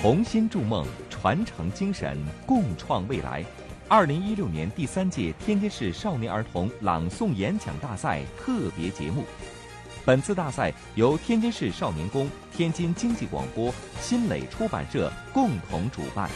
同心筑梦，传承精神，共创未来。二零一六年第三届天津市少年儿童朗诵演讲大赛特别节目。本次大赛由天津市少年宫、天津经济广播、新蕾出版社共同主办。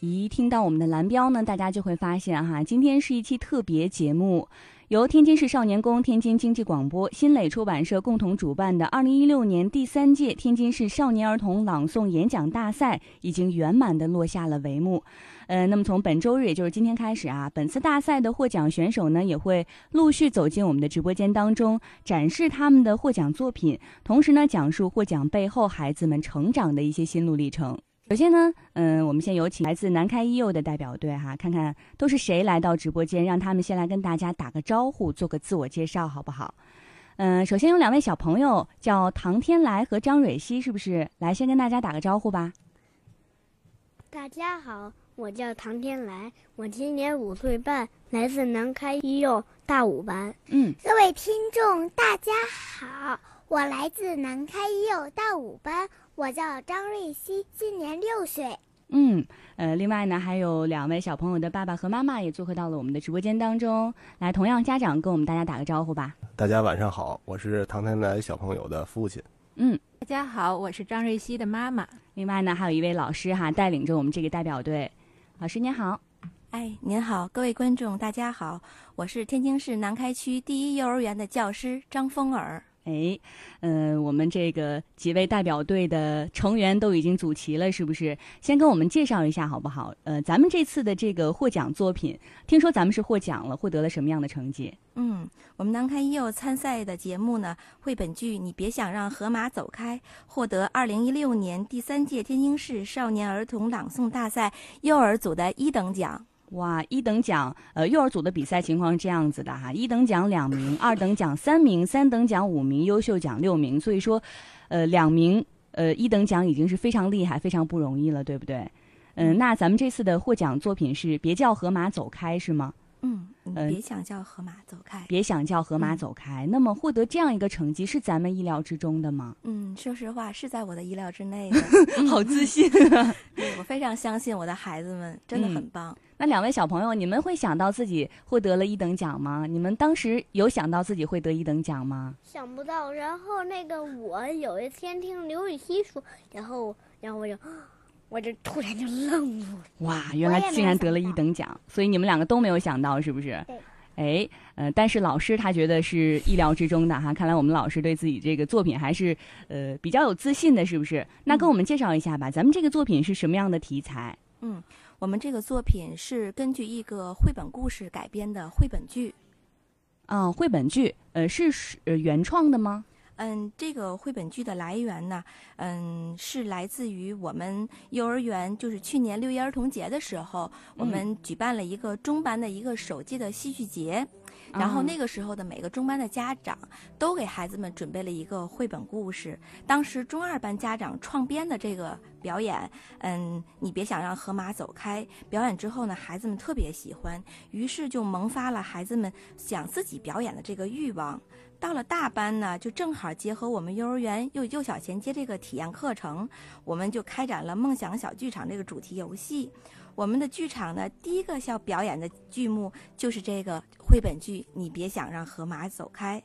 一听到我们的蓝标呢，大家就会发现哈，今天是一期特别节目，由天津市少年宫、天津经济广播、新蕾出版社共同主办的二零一六年第三届天津市少年儿童朗诵演讲大赛已经圆满的落下了帷幕。呃，那么从本周日，也就是今天开始啊，本次大赛的获奖选手呢，也会陆续走进我们的直播间当中，展示他们的获奖作品，同时呢，讲述获奖背后孩子们成长的一些心路历程。首先呢，嗯，我们先有请来自南开一幼的代表队哈，看看都是谁来到直播间，让他们先来跟大家打个招呼，做个自我介绍，好不好？嗯，首先有两位小朋友叫唐天来和张蕊希，是不是？来，先跟大家打个招呼吧。大家好，我叫唐天来，我今年五岁半，来自南开一幼大五班。嗯，各位听众，大家好，我来自南开一幼大五班。我叫张瑞希，今年六岁。嗯，呃，另外呢，还有两位小朋友的爸爸和妈妈也做客到了我们的直播间当中。来，同样家长跟我们大家打个招呼吧。大家晚上好，我是唐天来小朋友的父亲。嗯，大家好，我是张瑞希的妈妈。另外呢，还有一位老师哈，带领着我们这个代表队。老师您好。哎，您好，各位观众大家好，我是天津市南开区第一幼儿园的教师张风儿。哎，嗯，我们这个几位代表队的成员都已经组齐了，是不是？先跟我们介绍一下好不好？呃，咱们这次的这个获奖作品，听说咱们是获奖了，获得了什么样的成绩？嗯，我们南开一幼参赛的节目呢，绘本剧《你别想让河马走开》获得二零一六年第三届天津市少年儿童朗诵大赛幼儿组的一等奖。哇，一等奖，呃，幼儿组的比赛情况是这样子的哈，一等奖两名，二等奖三名，三等奖五名，优秀奖六名，所以说，呃，两名，呃，一等奖已经是非常厉害、非常不容易了，对不对？嗯，那咱们这次的获奖作品是《别叫河马走开》，是吗？嗯，别想叫河马走开，别想叫河马走开。那么获得这样一个成绩是咱们意料之中的吗？嗯，说实话是在我的意料之内的，好自信啊！对我非常相信我的孩子们，真的很棒。那两位小朋友，你们会想到自己获得了一等奖吗？你们当时有想到自己会得一等奖吗？想不到。然后那个我有一天听刘禹锡说，然后然后我就。我这突然就愣住了。哇，原来竟然得了一等奖，所以你们两个都没有想到，是不是？对。哎，呃，但是老师他觉得是意料之中的哈。看来我们老师对自己这个作品还是呃比较有自信的，是不是？那跟我们介绍一下吧，咱们这个作品是什么样的题材？嗯，我们这个作品是根据一个绘本故事改编的绘本剧。啊，绘本剧，呃，是呃原创的吗？嗯，这个绘本剧的来源呢，嗯，是来自于我们幼儿园，就是去年六一儿童节的时候，我们举办了一个中班的一个首届的戏剧节，然后那个时候的每个中班的家长都给孩子们准备了一个绘本故事。当时中二班家长创编的这个表演，嗯，你别想让河马走开。表演之后呢，孩子们特别喜欢，于是就萌发了孩子们想自己表演的这个欲望。到了大班呢，就正好结合我们幼儿园幼幼小衔接这个体验课程，我们就开展了梦想小剧场这个主题游戏。我们的剧场呢，第一个要表演的剧目就是这个绘本剧《你别想让河马走开》。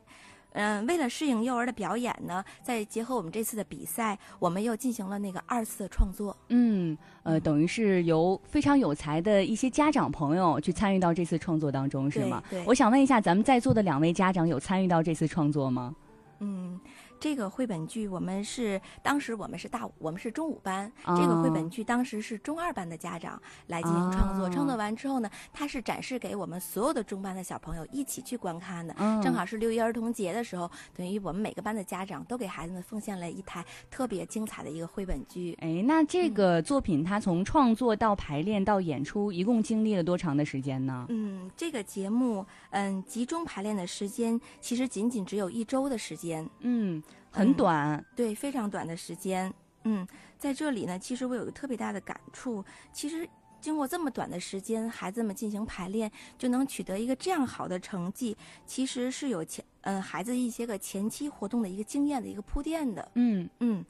嗯，为了适应幼儿的表演呢，再结合我们这次的比赛，我们又进行了那个二次的创作。嗯，呃，等于是由非常有才的一些家长朋友去参与到这次创作当中，是吗？对。我想问一下，咱们在座的两位家长有参与到这次创作吗？嗯。这个绘本剧，我们是当时我们是大我们是中五班，这个绘本剧当时是中二班的家长来进行创作，创作完之后呢，它是展示给我们所有的中班的小朋友一起去观看的。正好是六一儿童节的时候，等于我们每个班的家长都给孩子们奉献了一台特别精彩的一个绘本剧。哎，那这个作品它从创作到排练到演出，一共经历了多长的时间呢？嗯，这个节目嗯集中排练的时间其实仅仅只有一周的时间。嗯。很短，对，非常短的时间。嗯，在这里呢，其实我有个特别大的感触。其实经过这么短的时间，孩子们进行排练，就能取得一个这样好的成绩，其实是有前嗯孩子一些个前期活动的一个经验的一个铺垫的。嗯嗯，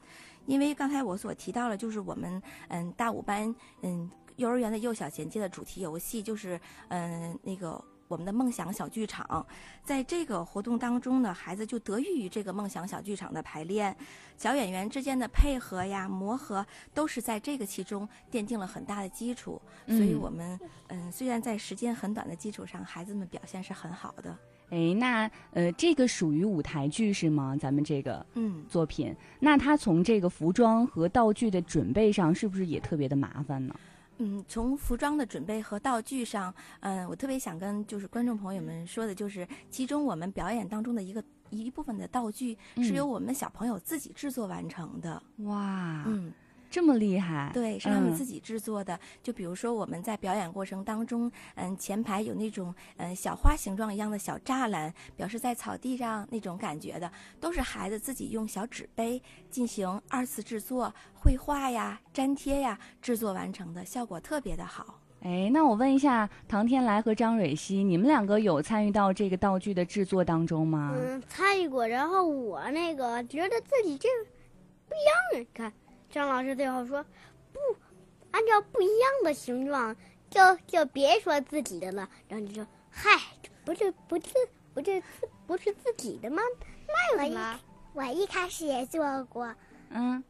因为刚才我所提到了，就是我们嗯大五班嗯幼儿园的幼小衔接的主题游戏，就是嗯那个。我们的梦想小剧场，在这个活动当中呢，孩子就得益于这个梦想小剧场的排练，小演员之间的配合呀、磨合，都是在这个其中奠定了很大的基础。所以我们嗯，虽然在时间很短的基础上，孩子们表现是很好的。哎，那呃，这个属于舞台剧是吗？咱们这个嗯作品，那它从这个服装和道具的准备上，是不是也特别的麻烦呢？嗯，从服装的准备和道具上，嗯，我特别想跟就是观众朋友们说的，就是其中我们表演当中的一个一部分的道具是由我们小朋友自己制作完成的。哇，嗯。这么厉害？对，是他们自己制作的。就比如说我们在表演过程当中，嗯，前排有那种嗯小花形状一样的小栅栏，表示在草地上那种感觉的，都是孩子自己用小纸杯进行二次制作、绘画呀、粘贴呀制作完成的，效果特别的好。哎，那我问一下，唐天来和张蕊希，你们两个有参与到这个道具的制作当中吗？嗯，参与过。然后我那个觉得自己这不一样，你看。张老师最后说：“不，按照不一样的形状，就就别说自己的了。”然后就说：“嗨，不是不是不是不是自己的吗？那有什么？我一开始也做过，嗯，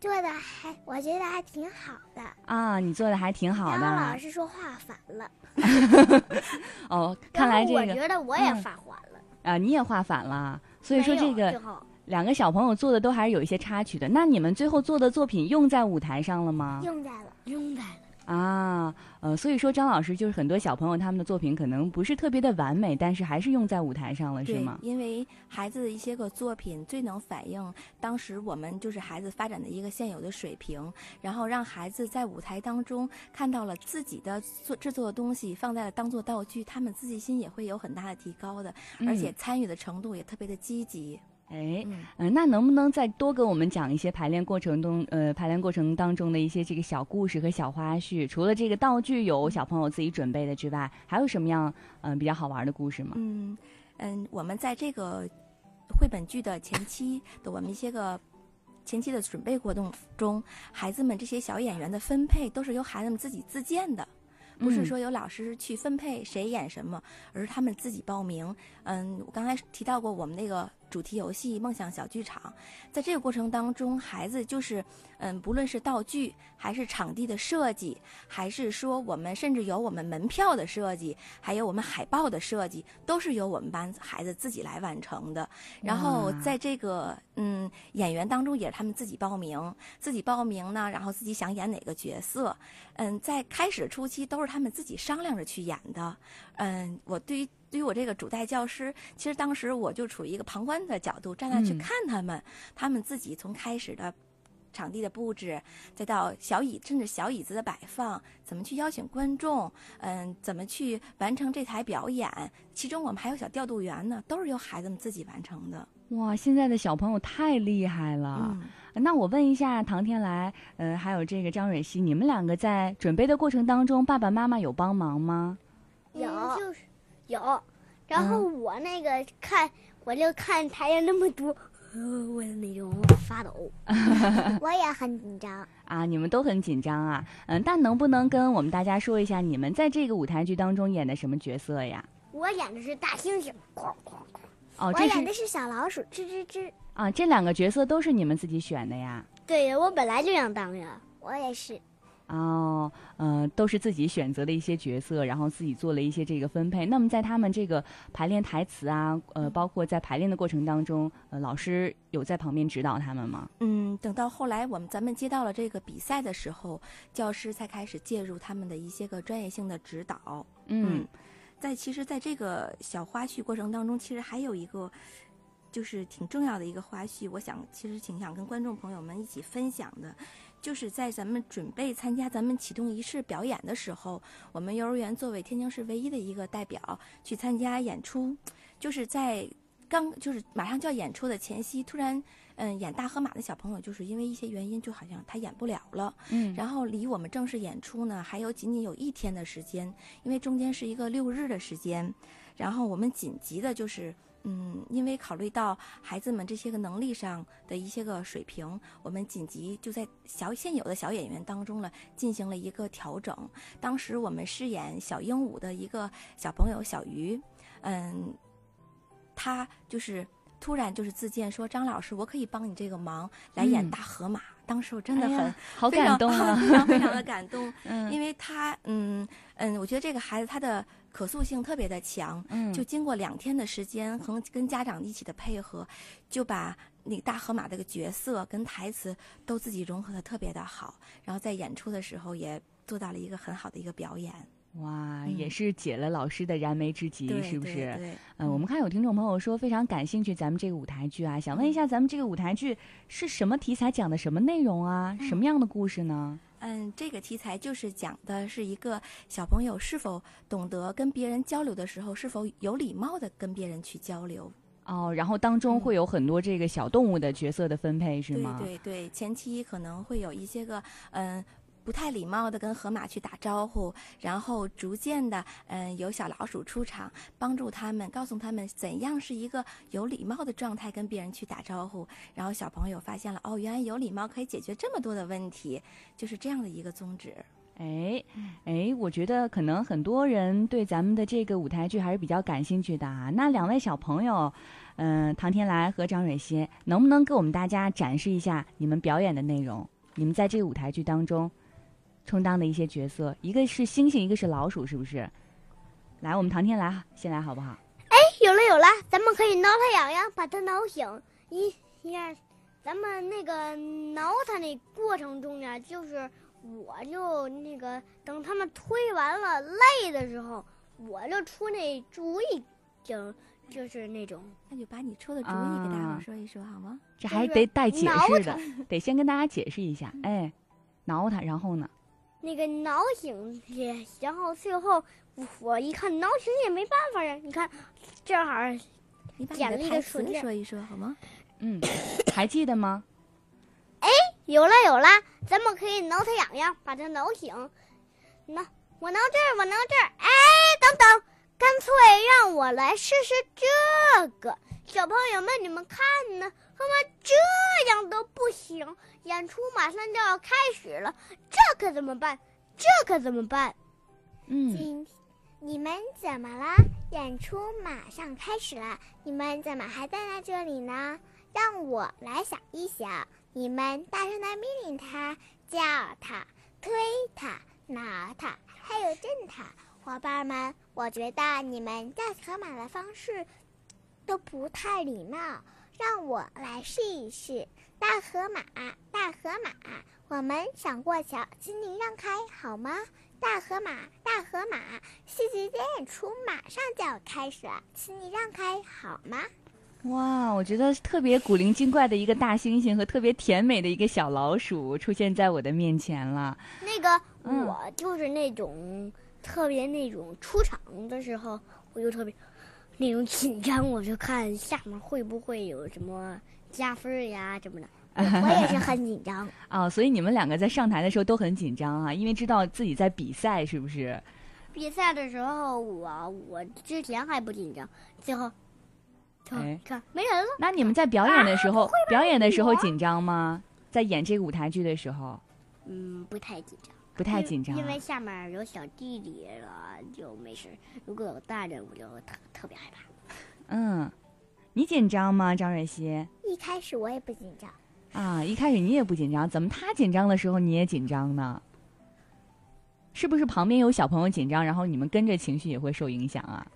做的还我觉得还挺好的啊。你做的还挺好的。然后老师说画反了。哦，看来这个我觉得我也画反了。啊，你也画反了，所以说这个。”两个小朋友做的都还是有一些插曲的，那你们最后做的作品用在舞台上了吗？用在了，用在了。啊，呃，所以说张老师就是很多小朋友他们的作品可能不是特别的完美，但是还是用在舞台上了，是吗？因为孩子的一些个作品最能反映当时我们就是孩子发展的一个现有的水平，然后让孩子在舞台当中看到了自己的做制作的东西放在了当做道具，他们自信心也会有很大的提高的，而且参与的程度也特别的积极。哎，嗯，那能不能再多给我们讲一些排练过程中，呃，排练过程当中的一些这个小故事和小花絮？除了这个道具有小朋友自己准备的之外，还有什么样嗯比较好玩的故事吗？嗯嗯，我们在这个绘本剧的前期的我们一些个前期的准备活动中，孩子们这些小演员的分配都是由孩子们自己自荐的。不是说有老师去分配谁演什么，而是他们自己报名。嗯，我刚才提到过我们那个主题游戏《梦想小剧场》，在这个过程当中，孩子就是，嗯，不论是道具，还是场地的设计，还是说我们甚至有我们门票的设计，还有我们海报的设计，都是由我们班孩子自己来完成的。然后在这个嗯演员当中，也是他们自己报名，自己报名呢，然后自己想演哪个角色。嗯，在开始初期都是他们自己商量着去演的。嗯，我对于对于我这个主带教师，其实当时我就处于一个旁观的角度，站那去看他们，他们自己从开始的场地的布置，再到小椅甚至小椅子的摆放，怎么去邀请观众，嗯，怎么去完成这台表演，其中我们还有小调度员呢，都是由孩子们自己完成的。哇，现在的小朋友太厉害了！那我问一下唐天来，呃，还有这个张蕊希，你们两个在准备的过程当中，爸爸妈妈有帮忙吗？有，就是有。然后我那个看，我就看台上那么多，我那种发抖。我也很紧张啊！你们都很紧张啊？嗯，但能不能跟我们大家说一下，你们在这个舞台剧当中演的什么角色呀？我演的是大猩猩，哐哐哐。哦，我演的是小老鼠，吱吱吱。啊，这两个角色都是你们自己选的呀？对呀，我本来就想当呀，我也是。哦，呃，都是自己选择的一些角色，然后自己做了一些这个分配。那么在他们这个排练台词啊，呃，包括在排练的过程当中，呃，老师有在旁边指导他们吗？嗯，等到后来我们咱们接到了这个比赛的时候，教师才开始介入他们的一些个专业性的指导。嗯。在其实，在这个小花絮过程当中，其实还有一个，就是挺重要的一个花絮，我想其实挺想跟观众朋友们一起分享的，就是在咱们准备参加咱们启动仪式表演的时候，我们幼儿园作为天津市唯一的一个代表去参加演出，就是在刚就是马上就要演出的前夕，突然。嗯，演大河马的小朋友就是因为一些原因，就好像他演不了了。嗯，然后离我们正式演出呢，还有仅仅有一天的时间，因为中间是一个六日的时间。然后我们紧急的就是，嗯，因为考虑到孩子们这些个能力上的一些个水平，我们紧急就在小现有的小演员当中呢进行了一个调整。当时我们饰演小鹦鹉的一个小朋友小鱼，嗯，他就是突然就是自荐说：“张老师，我可以帮你这个忙，来演大河马。当时我真的很、好感动啊！非常非常的感动，嗯因为他嗯嗯，我觉得这个孩子他的可塑性特别的强，嗯就经过两天的时间和跟家长一起的配合，就把那个大河马这个角色跟台词都自己融合的特别的好，然后在演出的时候也做到了一个很好的一个表演，哇，嗯也是解了老师的燃眉之急，对是不是？对对嗯，我们看有听众朋友说非常感兴趣咱们这个舞台剧啊，想问一下咱们这个舞台剧是什么题材，讲的什么内容啊？什么样的故事呢？嗯，这个题材就是讲的是一个小朋友是否懂得跟别人交流的时候，是否有礼貌的跟别人去交流。哦，然后当中嗯会有很多这个小动物的角色的分配，是对吗？对对，前期可能会有一些个嗯。不太礼貌的跟河马去打招呼，然后逐渐的，嗯，有小老鼠出场，帮助他们，告诉他们怎样是一个有礼貌的状态跟别人去打招呼。然后小朋友发现了，哦，原来有礼貌可以解决这么多的问题，就是这样的一个宗旨。哎，哎，我觉得可能很多人对咱们的这个舞台剧还是比较感兴趣的啊。那两位小朋友，嗯、唐天来和张蕊欣，能不能给我们大家展示一下你们表演的内容？你们在这个舞台剧当中充当的一些角色，一个是猩猩，一个是老鼠，是不是？来，我们唐天来先来好不好？哎有了有了，咱们可以挠它痒痒，把它挠醒。一一二，咱们那个挠它那过程中呢，就是我就那个等他们推完了累的时候，我就出那主意，就就是那种那就把你出的主意给大伙啊儿说一说好吗？这还得带解释的，得先跟大家解释一下。哎，挠它，然后呢？那个挠醒也，然后最后我我一看挠醒也没办法呀，你看正好你把你剪了一个的台词说一说好吗？嗯，还记得吗？哎有了有了，咱们可以挠它痒痒，把它挠醒。挠我挠这儿，我挠这儿。哎，等等，干脆让我来试试这个。小朋友们，你们看呢？他们这样都不行，演出马上就要开始了，这可怎么办？这可怎么办？嗯，今你们怎么了？演出马上开始了，你们怎么还站在这里呢？让我来想一想。你们大声的命令他，叫他，推他，挠他，还有震他。伙伴们，我觉得你们叫河马的方式都不太礼貌，让我来试一试。大河马，大河马，我们想过桥，请你让开好吗？大河马，大河马，戏剧节演出马上就要开始了，请你让开好吗？哇，我觉得特别古灵精怪的一个大猩猩和特别甜美的一个小老鼠出现在我的面前了。那个、嗯我就是那种特别那种出场的时候，我就特别那种紧张，我就看下面会不会有什么加分呀什么的。我也是很紧张。啊，所以你们两个在上台的时候都很紧张啊，因为知道自己在比赛，是不是？比赛的时候，我我之前还不紧张，最后，就哎看没人了。那你们在表演的时候，表演的时候紧张吗？在演这个舞台剧的时候，嗯，不太紧张，不太紧张、啊因为下面有小弟弟了，就没事。如果有大人，我就特特别害怕。嗯，你紧张吗，张瑞希？一开始我也不紧张，啊，一开始你也不紧张，怎么他紧张的时候你也紧张呢？是不是旁边有小朋友紧张，然后你们跟着情绪也会受影响啊？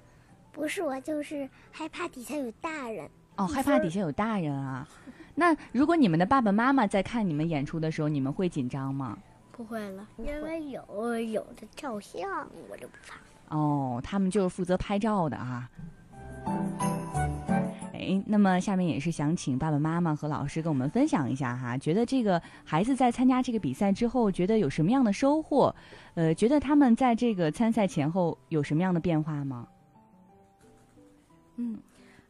不是我就是害怕底下有大人。哦，害怕底下有大人啊。那如果你们的爸爸妈妈在看你们演出的时候，你们会紧张吗？不会了，因为有有的照相，我就不怕。哦，他们就是负责拍照的啊。哎，那么下面也是想请爸爸妈妈和老师跟我们分享一下哈，觉得这个孩子在参加这个比赛之后，觉得有什么样的收获？呃，觉得他们在这个参赛前后有什么样的变化吗？嗯，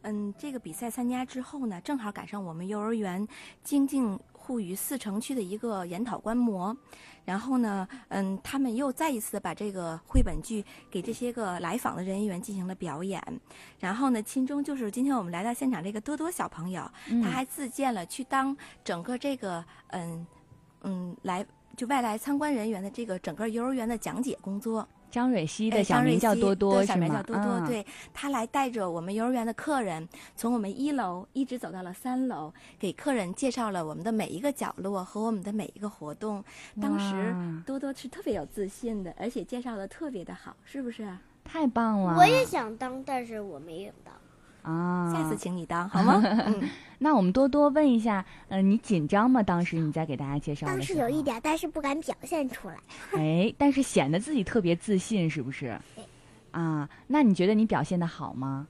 嗯，这个比赛参加之后呢，正好赶上我们幼儿园精进沪语四城区的一个研讨观摩，然后呢，嗯，他们又再一次把这个绘本剧给这些个来访的人员进行了表演，然后呢，其中就是今天我们来到现场这个多多小朋友，他还自荐了去当整个这个嗯嗯来就外来参观人员的这个整个幼儿园的讲解工作。张蕊希的哎小名叫多多，小是吗？名叫多多，啊，对他来带着我们幼儿园的客人，从我们一楼一直走到了三楼，给客人介绍了我们的每一个角落和我们的每一个活动。当时多多是特别有自信的，而且介绍的特别的好，是不是？太棒了！我也想当，但是我没有当。啊，下次请你当好吗？嗯，那我们多多问一下，呃，你紧张吗？当时你在给大家介绍当的时有一点，但是不敢表现出来。哎，但是显得自己特别自信，是不是对？啊，那你觉得你表现的好吗？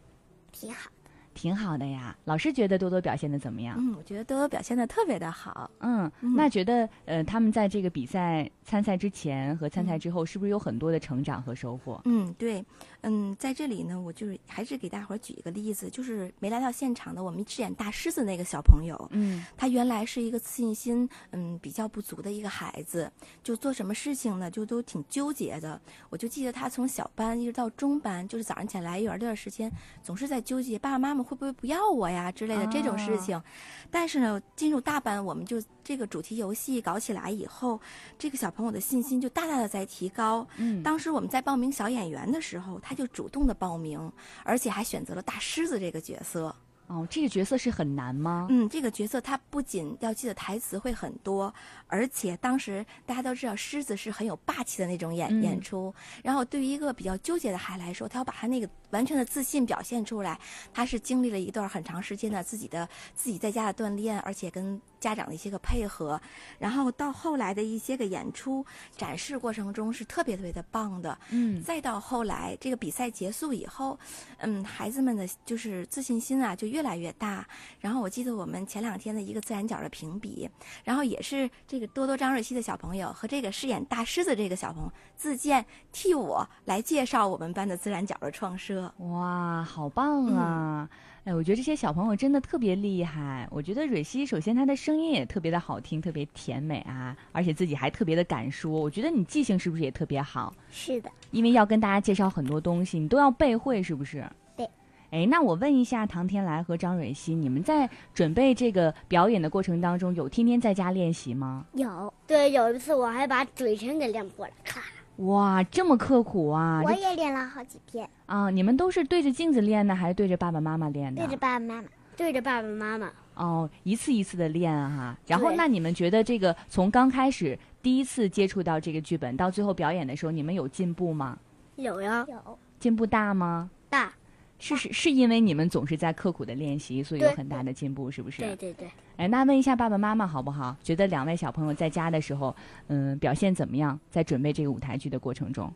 挺好，挺好的呀。老师觉得多多表现的怎么样？嗯，我觉得多多表现的特别的好。嗯，嗯那觉得呃，他们在这个比赛参赛之前和参赛之后，是不是有很多的成长和收获？嗯，对，嗯，在这里呢，我就是还是给大伙儿举一个例子，就是没来到现场的我们饰演大狮子那个小朋友，嗯他原来是一个自信心嗯比较不足的一个孩子，就做什么事情呢，就都挺纠结的。我就记得他从小班一直到中班，就是早上起来来幼儿这段时间，总是在纠结爸爸妈妈会不会不要我呀之类的这种事哦情。但是呢，进入大班，我们就这个主题游戏搞起来以后，这个小朋友的信心就大大的在提高。嗯，当时我们在报名小演员的时候，他就主动的报名，而且还选择了大狮子这个角色。哦，这个角色是很难吗？嗯，这个角色他不仅要记得台词会很多，而且当时大家都知道狮子是很有霸气的那种演、嗯演出，然后对于一个比较纠结的孩子来说，他要把他那个完全的自信表现出来，他是经历了一段很长时间的自己的自己在家的锻炼，而且跟家长的一些个配合，然后到后来的一些个演出展示过程中是特别特别的棒的，嗯再到后来，这个比赛结束以后，嗯，孩子们的就是自信心啊就越来越大。然后我记得我们前两天的一个自然角的评比，然后也是这个多多张瑞熙的小朋友和这个饰演大狮子这个小朋友自荐替我来介绍我们班的自然角的创设。哇，好棒啊！哎，我觉得这些小朋友真的特别厉害。我觉得蕊希首先她的声音也特别的好听，特别甜美啊，而且自己还特别的敢说。我觉得你记性是不是也特别好？是的，因为要跟大家介绍很多东西，你都要背会，是不是？对。哎，那我问一下唐天来和张蕊希，你们在准备这个表演的过程当中，有天天在家练习吗？有，对，有一次我还把嘴唇给练破了，咔。哇，这么刻苦啊！我也练了好几遍，啊，你们都是对着镜子练呢，还是对着爸爸妈妈练的？对着爸爸妈妈。对着爸爸妈妈，哦，一次一次的练啊哈。然后，那你们觉得这个从刚开始第一次接触到这个剧本，到最后表演的时候，你们有进步吗？有呀，有，进步大吗？大，是是是因为你们总是在刻苦的练习，所以有很大的进步，是不是？对对对，哎，那问一下爸爸妈妈好不好？觉得两位小朋友在家的时候，嗯，表现怎么样？在准备这个舞台剧的过程中，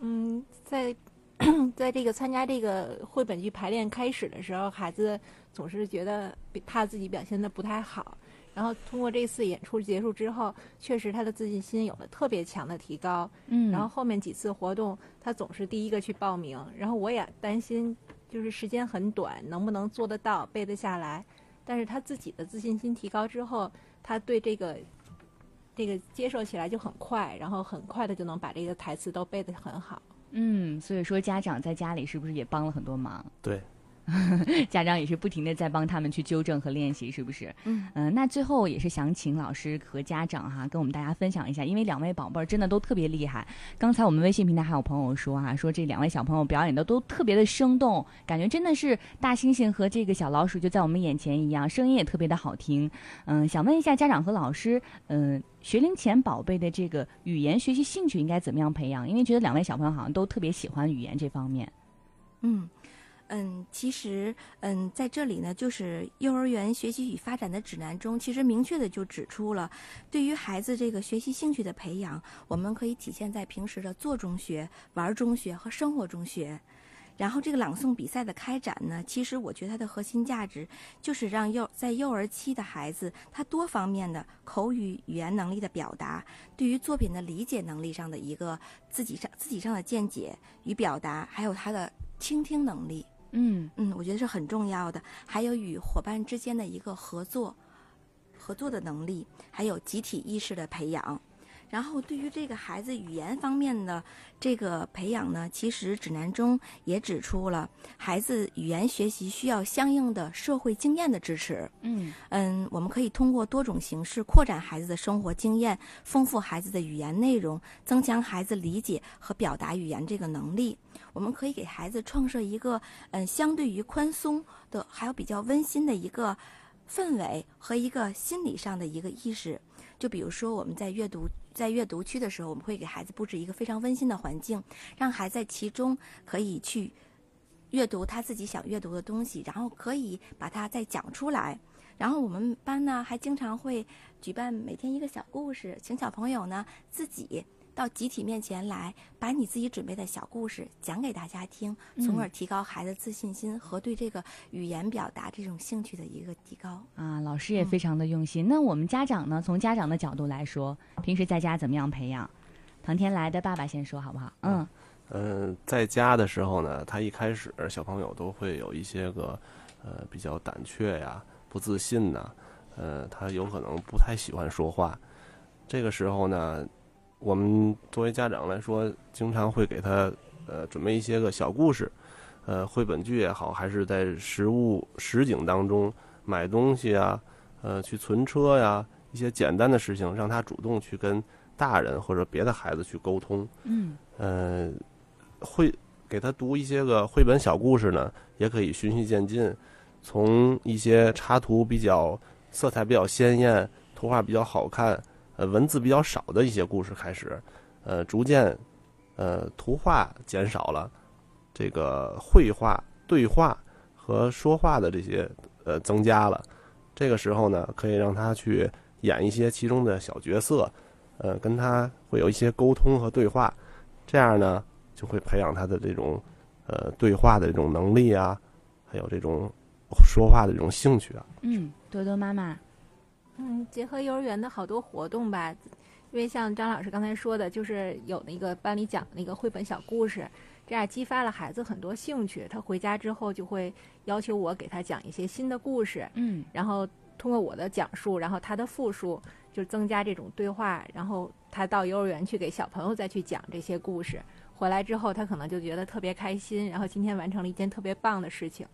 嗯，在 在这个参加这个绘本剧排练开始的时候，孩子总是觉得比他自己表现的不太好。然后通过这次演出结束之后，确实他的自信心有了特别强的提高。嗯然后后面几次活动，他总是第一个去报名。然后我也担心，就是时间很短，能不能做得到、背得下来。但是他自己的自信心提高之后，他对这个这个接受起来就很快，然后很快的就能把这个台词都背得很好。嗯，所以说家长在家里是不是也帮了很多忙？对，家长也是不停的在帮他们去纠正和练习，是不是？嗯嗯、那最后也是想请老师和家长哈，跟我们大家分享一下，因为两位宝贝儿真的都特别厉害。刚才我们微信平台还有朋友说哈，说这两位小朋友表演的都特别的生动，感觉真的是大猩猩和这个小老鼠就在我们眼前一样，声音也特别的好听。嗯，想问一下家长和老师，嗯，学龄前宝贝的这个语言学习兴趣应该怎么样培养？因为觉得两位小朋友好像都特别喜欢语言这方面。嗯。嗯，其实，嗯，在这里呢，就是幼儿园学习与发展的指南中，其实明确的就指出了，对于孩子这个学习兴趣的培养，我们可以体现在平时的做中学、玩中学和生活中学。然后这个朗诵比赛的开展呢，其实我觉得它的核心价值就是让幼在幼儿期的孩子，他多方面的口语语言能力的表达，对于作品的理解能力上的一个自己上自己上的见解与表达，还有他的倾听能力。嗯嗯，我觉得是很重要的。还有与伙伴之间的一个合作、合作的能力，还有集体意识的培养。然后，对于这个孩子语言方面的这个培养呢，其实指南中也指出了，孩子语言学习需要相应的社会经验的支持。嗯嗯，我们可以通过多种形式扩展孩子的生活经验，丰富孩子的语言内容，增强孩子理解和表达语言这个能力。我们可以给孩子创设一个嗯，相对于宽松的，还有比较温馨的一个氛围和一个心理上的一个意识。就比如说我们在阅读在阅读区的时候，我们会给孩子布置一个非常温馨的环境，让孩子在其中可以去阅读他自己想阅读的东西，然后可以把它再讲出来。然后我们班呢还经常会举办每天一个小故事，请小朋友呢自己到集体面前来，把你自己准备的小故事讲给大家听，从而提高孩子自信心和对这个语言表达这种兴趣的一个提高。啊，老师也非常的用心。那我们家长呢？从家长的角度来说，平时在家怎么样培养？唐天来的爸爸先说好不好？嗯嗯，在家的时候呢，他一开始小朋友都会有一些个呃比较胆怯呀、不自信呐，呃，他有可能不太喜欢说话。这个时候呢，我们作为家长来说，经常会给他呃准备一些个小故事，呃，绘本剧也好，还是在实物实景当中买东西啊，呃，去存车呀，一些简单的事情，让他主动去跟大人或者别的孩子去沟通。嗯呃，会给他读一些个绘本小故事呢，也可以循序渐进，从一些插图比较色彩比较鲜艳、图画比较好看、呃文字比较少的一些故事开始，呃，逐渐呃图画减少了，这个绘画、对话和说话的这些呃增加了。这个时候呢，可以让他去演一些其中的小角色，呃，跟他会有一些沟通和对话。这样呢，就会培养他的这种呃对话的这种能力啊，还有这种说话的这种兴趣啊。嗯，多多妈妈，嗯，结合幼儿园的好多活动吧，因为像张老师刚才说的，就是有那个班里讲那个绘本小故事，这样激发了孩子很多兴趣。他回家之后就会要求我给他讲一些新的故事，嗯。然后通过我的讲述，然后他的复述，就增加这种对话，然后他到幼儿园去给小朋友再去讲这些故事，回来之后他可能就觉得特别开心，然后今天完成了一件特别棒的事情，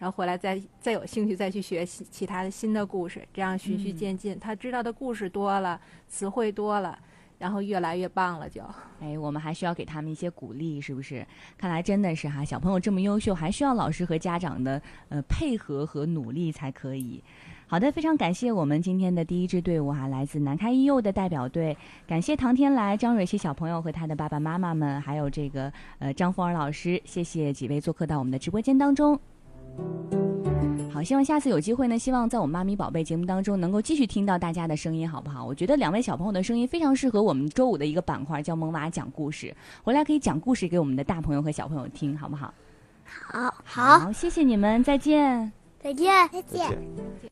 然后回来再再有兴趣再去学习其他的新的故事，这样循序渐进，他知道的故事多了，词汇多了，然后越来越棒了就。哎，我们还需要给他们一些鼓励，是不是？看来真的是哈，小朋友这么优秀，还需要老师和家长的呃配合和努力才可以。好的，非常感谢我们今天的第一支队伍哈，来自南开一幼的代表队，感谢唐天来、张蕊希小朋友和他的爸爸妈妈们，还有这个呃张凤儿老师，谢谢几位做客到我们的直播间当中。好，希望下次有机会呢，希望在我们妈咪宝贝节目当中能够继续听到大家的声音，好不好？我觉得两位小朋友的声音非常适合我们周五的一个板块，叫萌娃讲故事，回来可以讲故事给我们的大朋友和小朋友听，好不好？好，好，好，谢谢你们，再见。再见。再见。再见